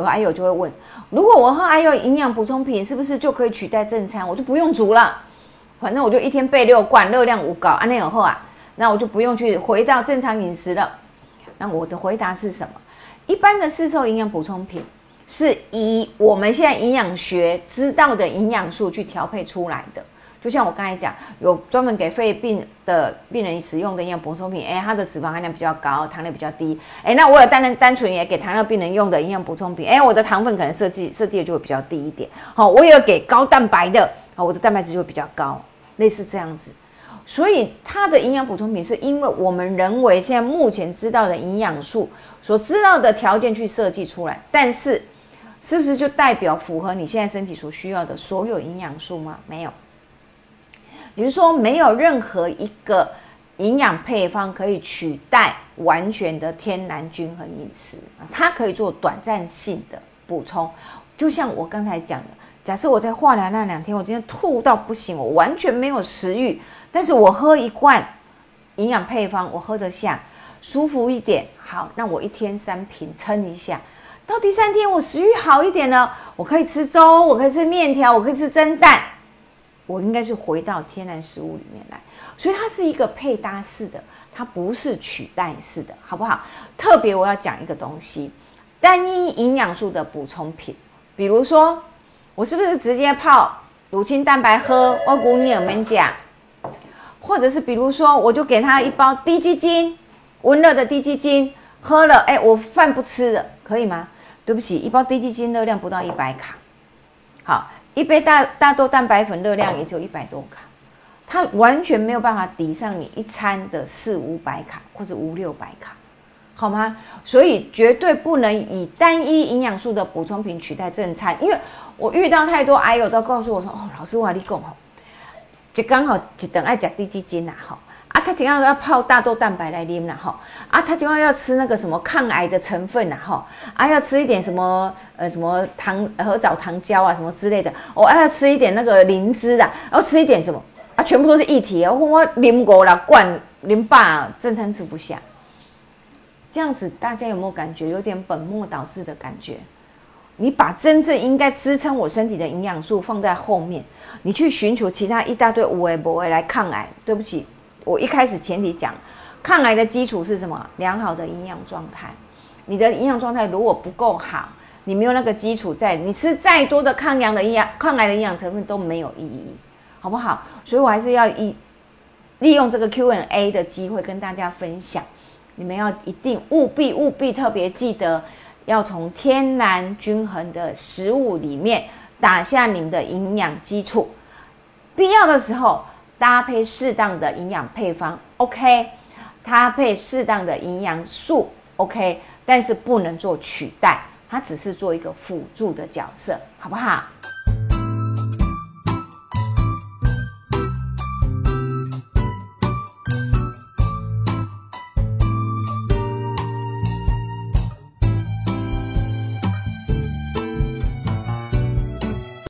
有癌友就会问：如果我喝阿友营养补充品，是不是就可以取代正餐？我就不用煮了，反正我就一天备六罐，热量五高，安内有后啊，那我就不用去回到正常饮食了。那我的回答是什么？一般的市售营养补充品是以我们现在营养学知道的营养素去调配出来的。就像我刚才讲，有专门给肺病的病人使用的营养补充品，哎，它的脂肪含量比较高，糖量比较低，哎，那我有单单纯也给糖尿病人用的营养补充品，哎，我的糖分可能设计设计的就会比较低一点，好，我有给高蛋白的，好，我的蛋白质就会比较高，类似这样子，所以它的营养补充品是因为我们人为现在目前知道的营养素所知道的条件去设计出来，但是是不是就代表符合你现在身体所需要的所有营养素吗？没有。也就是说，没有任何一个营养配方可以取代完全的天然均衡饮食它可以做短暂性的补充。就像我刚才讲的，假设我在化疗那两天，我今天吐到不行，我完全没有食欲，但是我喝一罐营养配方，我喝得下，舒服一点。好，那我一天三瓶撑一下，到第三天我食欲好一点了，我可以吃粥，我可以吃面条，我可以吃蒸蛋。我应该是回到天然食物里面来，所以它是一个配搭式的，它不是取代式的，好不好？特别我要讲一个东西，单一营养素的补充品，比如说我是不是直接泡乳清蛋白喝？我古尼尔门讲，或者是比如说我就给他一包低基金，温热的低基金，喝了，哎，我饭不吃了，可以吗？对不起，一包低基金热量不到一百卡，好。一杯大大豆蛋白粉热量也就一百多卡，它完全没有办法抵上你一餐的四五百卡或者五六百卡，好吗？所以绝对不能以单一营养素的补充品取代正餐，因为我遇到太多癌友都告诉我说：“哦，老师我跟你讲哦，就刚好一顿爱吃低基金呐，哈。”啊，他听到要泡大豆蛋白来啉啦哈，啊，他听到要吃那个什么抗癌的成分啦哈，啊，要吃一点什么呃什么糖和枣糖胶啊什么之类的，我还要吃一点那个灵芝啊，要吃一点什么？啊，全部都是液体哦，我啉过了灌啉饱，正餐吃不下，这样子大家有没有感觉有点本末倒置的感觉？你把真正应该支撑我身体的营养素放在后面，你去寻求其他一大堆无为不为来抗癌，对不起。我一开始前提讲，抗癌的基础是什么？良好的营养状态。你的营养状态如果不够好，你没有那个基础在，你吃再多的抗氧的营养、抗癌的营养成分都没有意义，好不好？所以我还是要以利用这个 Q&A 的机会跟大家分享，你们要一定务必务必特别记得，要从天然均衡的食物里面打下你们的营养基础，必要的时候。搭配适当的营养配方，OK；搭配适当的营养素，OK。但是不能做取代，它只是做一个辅助的角色，好不好？